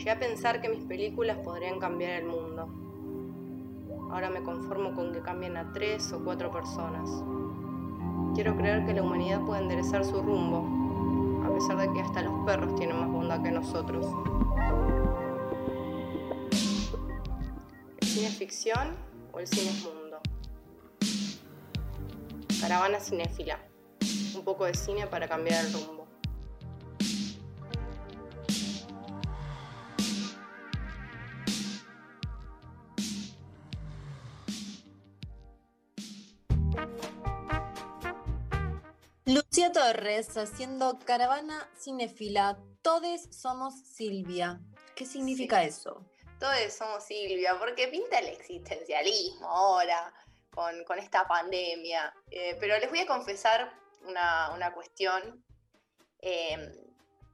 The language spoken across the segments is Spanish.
Llegué a pensar que mis películas podrían cambiar el mundo. Ahora me conformo con que cambien a tres o cuatro personas. Quiero creer que la humanidad puede enderezar su rumbo, a pesar de que hasta los perros tienen más bondad que nosotros. ¿El cine es ficción o el cine es mundo? Caravana cinéfila. Un poco de cine para cambiar el rumbo. Lucía Torres haciendo caravana cinefila. Todes somos Silvia. ¿Qué significa eso? Todos somos Silvia, porque pinta el existencialismo ahora con, esta pandemia. Eh, pero les voy a confesar una, cuestión. Em,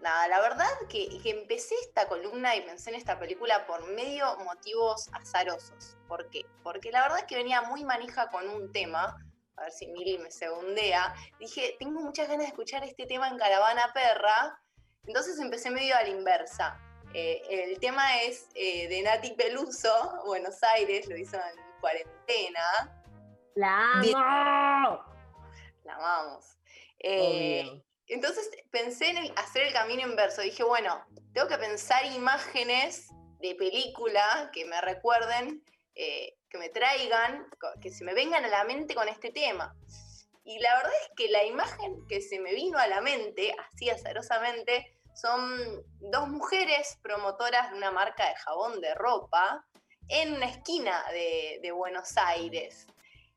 nada, la verdad que, que, empecé esta columna y pensé en esta película por medio motivos azarosos. ¿Por qué? Porque la verdad es que venía muy manija con un tema a ver si Mili me segundea, dije, tengo muchas ganas de escuchar este tema en Caravana Perra, entonces empecé medio a la inversa. Eh, el tema es eh, de Nati Peluso, Buenos Aires, lo hizo en cuarentena. ¡La amo! La amamos. Eh, entonces pensé en hacer el camino inverso. Dije, bueno, tengo que pensar imágenes de película que me recuerden que me traigan, que se me vengan a la mente con este tema. Y la verdad es que la imagen que se me vino a la mente, así azarosamente, son dos mujeres promotoras de una marca de jabón de ropa en una esquina de, Buenos Aires.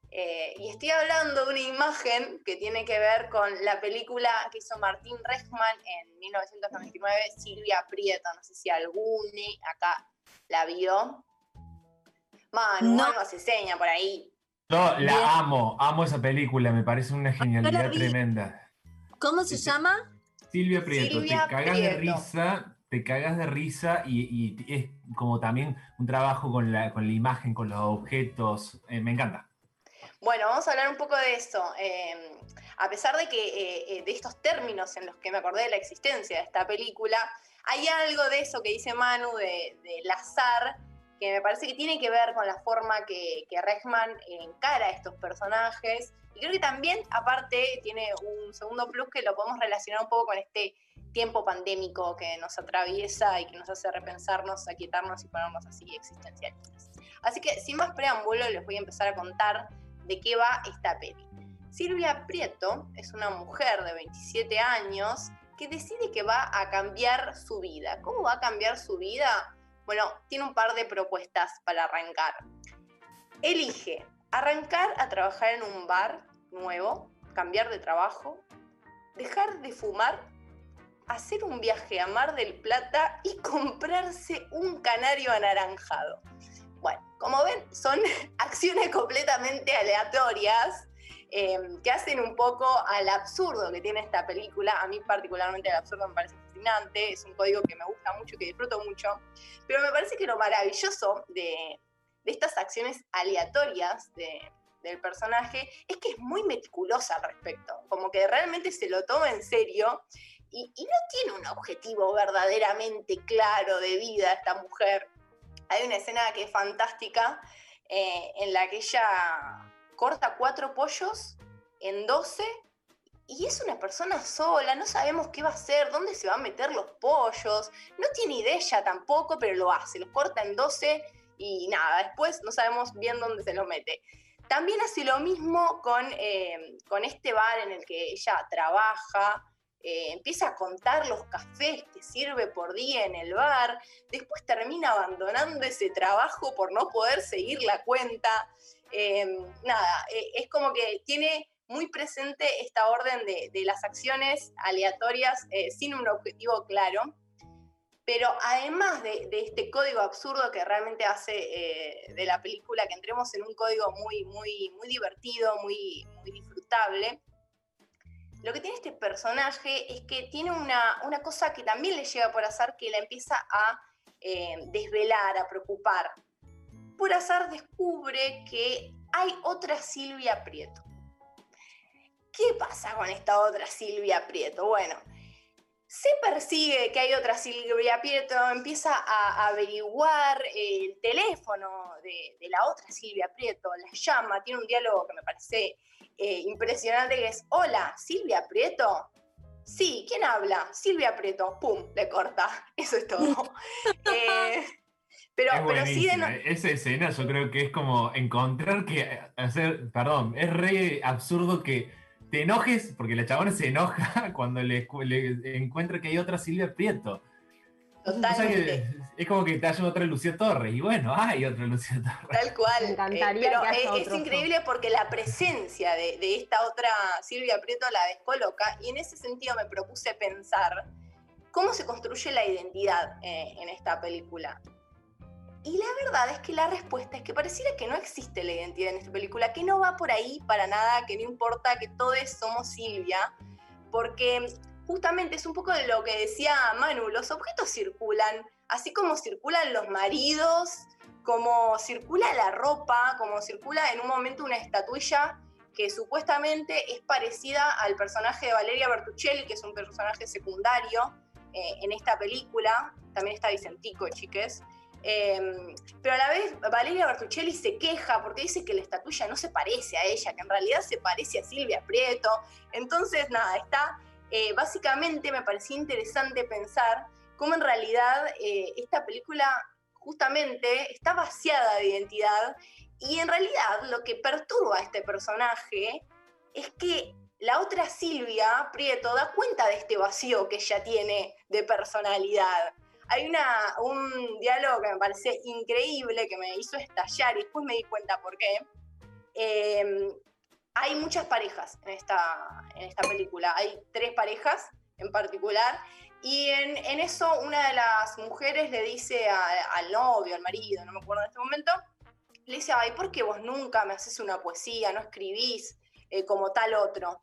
Eh, y estoy hablando de una imagen que tiene que ver con la película que hizo Martín Rechman en 1999, Silvia Prieto. No sé si alguno acá la vio. Manu, no. se seña por ahí. Yo la amo, amo esa película, me parece una genialidad tremenda. ¿Cómo se llama? Silvia Prieto, te cagas de risa, te cagas de risa y, es como también un trabajo con la, con la imagen, con los objetos, eh, me encanta. Bueno, vamos a hablar un poco de eso. Em, a pesar de que eh, eh, de estos términos en los que me acordé de la existencia de esta película, hay algo de eso que dice Manu, de, del azar, que me parece que tiene que ver con la forma que, que Rechman encara a estos personajes. Y creo que también, aparte, tiene un segundo plus que lo podemos relacionar un poco con este tiempo pandémico que nos atraviesa y que nos hace repensarnos, aquietarnos y ponernos así existencialistas. Así que, sin más preámbulo, les voy a empezar a contar de qué va esta peli. Silvia Prieto es una mujer de 27 años que decide que va a cambiar su vida. ¿Cómo va a cambiar su vida? Bueno, tiene un par de propuestas para arrancar. Elige arrancar a trabajar en un bar nuevo, cambiar de trabajo, dejar de fumar, hacer un viaje a Mar del Plata y comprarse un canario anaranjado. Bueno, como ven, son acciones completamente aleatorias Em, que hacen un poco al absurdo que tiene esta película. A mí particularmente el absurdo me parece fascinante, es un código que me gusta mucho, que disfruto mucho, pero me parece que lo maravilloso de, estas acciones aleatorias del personaje es que es muy meticulosa al respecto, como que realmente se lo toma en serio y, no tiene un objetivo verdaderamente claro de vida esta mujer. Hay una escena que es fantástica eh, en la que ella corta cuatro pollos en 12 y es una persona sola, no sabemos qué va a hacer, dónde se van a meter los pollos, no tiene idea tampoco, pero lo hace, los corta en 12 y nada, después no sabemos bien dónde se los mete. También hace lo mismo con, eh, con este bar en el que ella trabaja, eh, empieza a contar los cafés que sirve por día en el bar, después termina abandonando ese trabajo por no poder seguir la cuenta. Em, nada, e, es como que tiene muy presente esta orden de, las acciones aleatorias eh, sin un objetivo claro. Pero además de, este código absurdo que realmente hace eh, de la película que entremos en un código muy, muy, muy divertido, muy, muy disfrutable, lo que tiene este personaje es que tiene una, cosa que también le llega por azar que la empieza a eh, desvelar, a preocupar por azar descubre que hay otra Silvia Prieto. ¿Qué pasa con esta otra Silvia Prieto? Bueno, se persigue que hay otra Silvia Prieto, empieza a averiguar el teléfono de, la otra Silvia Prieto, la llama, tiene un diálogo que me parece eh, impresionante que es, hola, Silvia Prieto. Sí, ¿quién habla? Silvia Prieto, pum, le corta. Eso es todo. eh, pero, pero sí de ¿eh? Esa escena yo creo que es como encontrar que hacer, perdón, es re absurdo que te enojes, porque la chabona se enoja cuando le, encuentra que hay otra Silvia Prieto. Totalmente. es como que te haya otra Lucía Torres, y bueno, hay otra Lucía Torres. Tal cual. Me encantaría pero es, increíble porque la presencia de, esta otra Silvia Prieto la descoloca, y en ese sentido me propuse pensar cómo se construye la identidad eh, en esta película. Y la verdad es que la respuesta es que pareciera que no existe la identidad en esta película, que no va por ahí para nada, que no importa, que todos somos Silvia, porque justamente es un poco de lo que decía Manu, los objetos circulan, así como circulan los maridos, como circula la ropa, como circula en un momento una estatuilla que supuestamente es parecida al personaje de Valeria Bertuccelli, que es un personaje secundario eh, en esta película, también está Vicentico, chiques. Em, pero a la vez Valeria Bertuccelli se queja porque dice que la estatuilla no se parece a ella, que en realidad se parece a Silvia Prieto. Entonces, nada, está, eh, básicamente me parecía interesante pensar cómo en realidad eh, esta película justamente está vaciada de identidad y en realidad lo que perturba a este personaje es que la otra Silvia Prieto da cuenta de este vacío que ella tiene de personalidad hay un diálogo que me parece increíble, que me hizo estallar y después me di cuenta por qué. Em, hay muchas parejas en esta, en esta película, hay tres parejas en particular, y en, eso una de las mujeres le dice al novio, al marido, no me acuerdo en este momento, le dice, ay, ¿por qué vos nunca me haces una poesía, no escribís eh, como tal otro?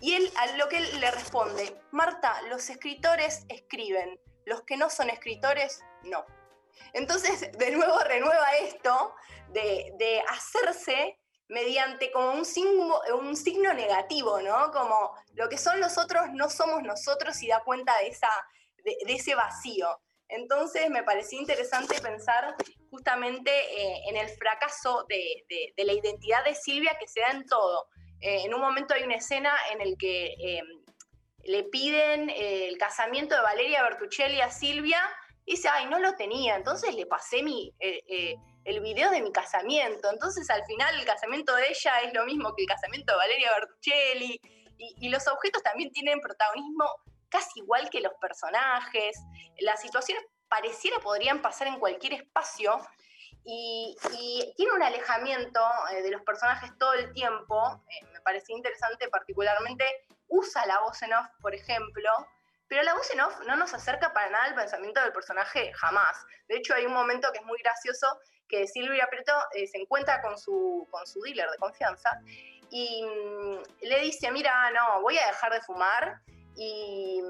Y él, a lo que él le responde, Marta, los escritores escriben, los que no son escritores, no. Entonces, de nuevo renueva esto de, hacerse mediante como un signo, un signo negativo, ¿no? Como lo que son los otros no somos nosotros y da cuenta de, esa, de, ese vacío. Entonces me pareció interesante pensar justamente eh, en el fracaso de, la identidad de Silvia que se da en todo. Eh, en un momento hay una escena en el que eh, le piden eh, el casamiento de Valeria Bertuccelli a Silvia, y dice, ay, no lo tenía, entonces le pasé mi, el video de mi casamiento, entonces al final el casamiento de ella es lo mismo que el casamiento de Valeria Bertuccelli, y, los objetos también tienen protagonismo casi igual que los personajes, las situaciones pareciera podrían pasar en cualquier espacio, y, tiene un alejamiento de los personajes todo el tiempo, me parecía interesante particularmente usa la voz en off, por ejemplo, pero la voz en off no nos acerca para nada al pensamiento del personaje jamás. De hecho, hay un momento que es muy gracioso que Silvia Prieto eh, se encuentra con su, con su dealer de confianza y mm, le dice, mira, no, voy a dejar de fumar y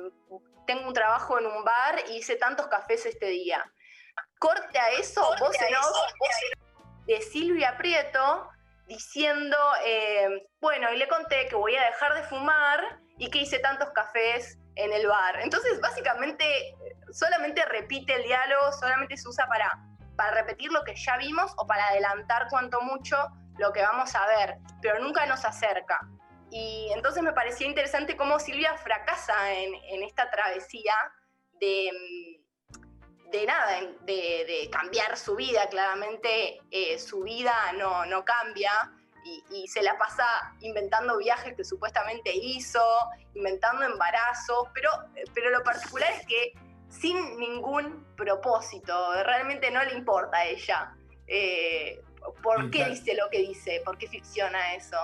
tengo un trabajo en un bar y hice tantos cafés este día. Corte a eso, voz en off de Silvia Prieto diciendo, eh, bueno, y le conté que voy a dejar de fumar y que hice tantos cafés en el bar. Entonces, básicamente, solamente repite el diálogo, solamente se usa para, para repetir lo que ya vimos o para adelantar cuanto mucho lo que vamos a ver, pero nunca nos acerca. Y entonces me parecía interesante cómo Silvia fracasa en, en esta travesía de de nada, de, cambiar su vida. Claramente eh, su vida no, no cambia y, se la pasa inventando viajes que supuestamente hizo, inventando embarazos, pero, pero lo particular es que sin ningún propósito, realmente no le importa a ella. Eh, ¿Por qué dice lo que dice? ¿Por qué ficciona eso?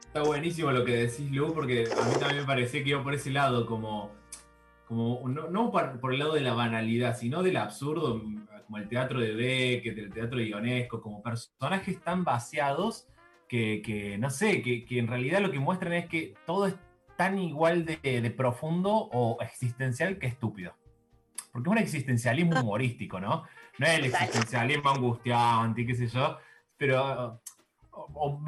Está buenísimo lo que decís, Lu, porque a mí también me parecía que iba por ese lado, como como no, por, el lado de la banalidad, sino del absurdo, como el teatro de Beckett, el teatro de Ionesco, como personajes tan vaciados que, no sé, que, en realidad lo que muestran es que todo es tan igual de, profundo o existencial que estúpido. Porque es un existencialismo humorístico, ¿no? No es el existencialismo angustiante, qué sé yo, pero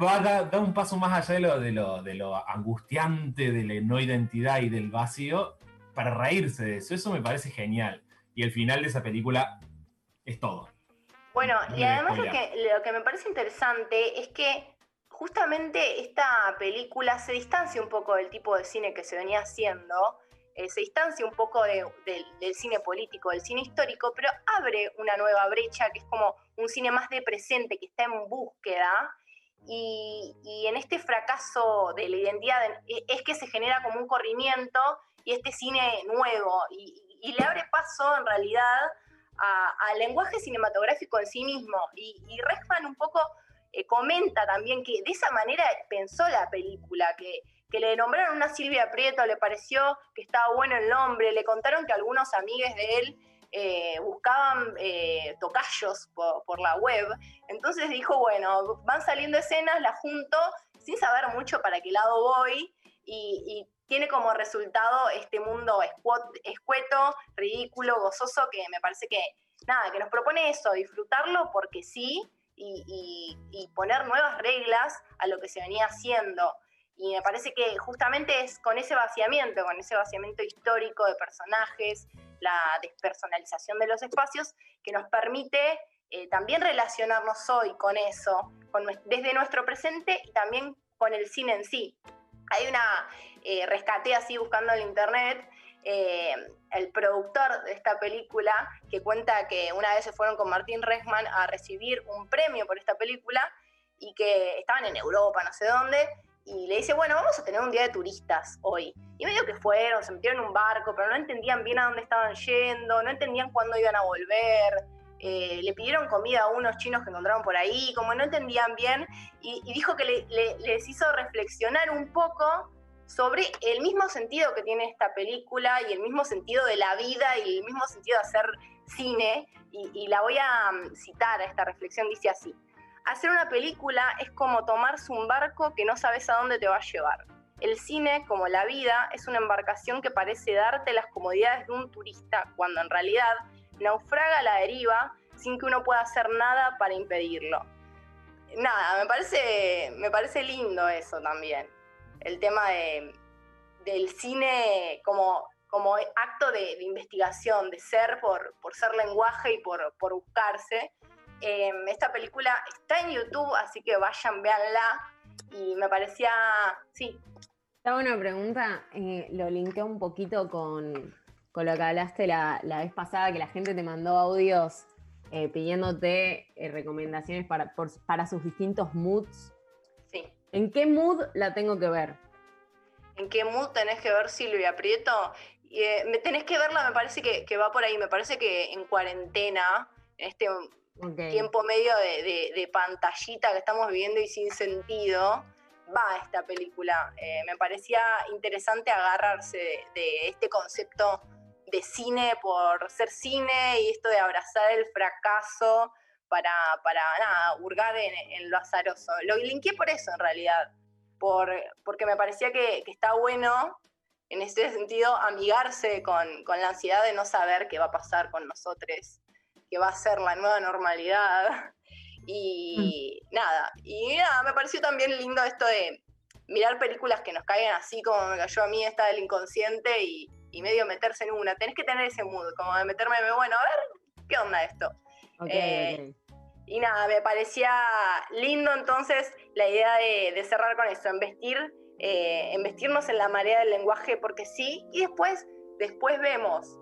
va a dar, un paso más allá de lo, de, lo, de lo angustiante, de la no identidad y del vacío, para reírse de eso. Eso me parece genial. Y el final de esa película es todo. Bueno, No y además lo spoilear. que, lo que me parece interesante es que justamente esta película se distancia un poco del tipo de cine que se venía haciendo, eh, se distancia un poco de- del- cine político, del cine histórico, pero abre una nueva brecha que es como un cine más de presente, que está en búsqueda. Y, en este fracaso de la identidad e- es que se genera como un corrimiento y este cine nuevo, y, le abre paso en realidad al lenguaje cinematográfico en sí mismo. Y, y Rechman un poco eh, comenta también que de esa manera pensó la película, que, le nombraron una Silvia Prieto, le pareció que estaba bueno el nombre, le contaron que algunos amigues de él eh, buscaban eh, tocayos por, la web. Entonces dijo, bueno, van saliendo escenas, las junto sin saber mucho para qué lado voy y, y tiene como resultado este mundo escueto, ridículo, gozoso, que me parece que, nada, que nos propone eso, disfrutarlo porque sí y, poner nuevas reglas a lo que se venía haciendo. Y me parece que justamente es con ese vaciamiento, con ese vaciamiento histórico de personajes, la despersonalización de los espacios, que nos permite eh, también relacionarnos hoy con eso, desde nuestro presente y también con el cine en sí. Hay una, eh, rescaté así buscando en internet, eh, el productor de esta película que cuenta que una vez se fueron con Martín Rechman a recibir un premio por esta película y que estaban en Europa, no sé dónde, y le dice, bueno, vamos a tener un día de turistas hoy. Y medio que fueron, se metieron en un barco, pero no entendían bien a dónde estaban yendo, no entendían cuándo iban a volver. eh, le pidieron comida a unos chinos que encontraron por ahí, como no entendían bien, y, dijo que le- le- les hizo reflexionar un poco sobre el mismo sentido que tiene esta película y el mismo sentido de la vida y el mismo sentido de hacer cine. Y, la voy a mm, citar a esta reflexión, dice así. Hacer una película es como tomarse un barco que no sabes a dónde te va a llevar. El cine, como la vida, es una embarcación que parece darte las comodidades de un turista, cuando en realidad naufraga a la deriva sin que uno pueda hacer nada para impedirlo. Nada, me parece, me parece lindo eso también. El tema de, del cine como, como acto de, investigación, de ser por, por ser lenguaje y por, por buscarse. Eh, esta película está en YouTube, así que vayan, véanla. Y me parecía, sí, hago una pregunta, eh, lo linkeo un poquito con, con lo que hablaste la, la vez pasada, que la gente te mandó audios eh, pidiéndote eh, recomendaciones para, para sus distintos moods. ¿En qué mood la tengo que ver? ¿En qué mood tenés que ver Silvia Prieto? Y, eh, me tenés que verla, me parece que, que va por ahí. Me parece que en cuarentena, en este tiempo medio de, de- de pantallita que estamos viviendo y sin sentido, va esta película. Eh, me parecía interesante agarrarse de, de este concepto de cine por ser cine y esto de abrazar el fracaso para, para nada, hurgar en, en lo azaroso. Lo linké por eso en realidad, por, porque me parecía que, que está bueno en ese sentido amigarse con, con la ansiedad de no saber qué va a pasar con nosotros que va a ser la nueva normalidad. Y nada, y nada, me pareció también lindo esto de mirar películas que nos caigan así como me cayó a mí esta del inconsciente y, y medio meterse en una. Tenés que tener ese mood, como de meterme, bueno, a ver, ¿qué onda esto? Eh. Y nada, me parecía lindo entonces la idea de, de cerrar con eso, investir, eh, investirnos en la marea del lenguaje porque sí, y después, después vemos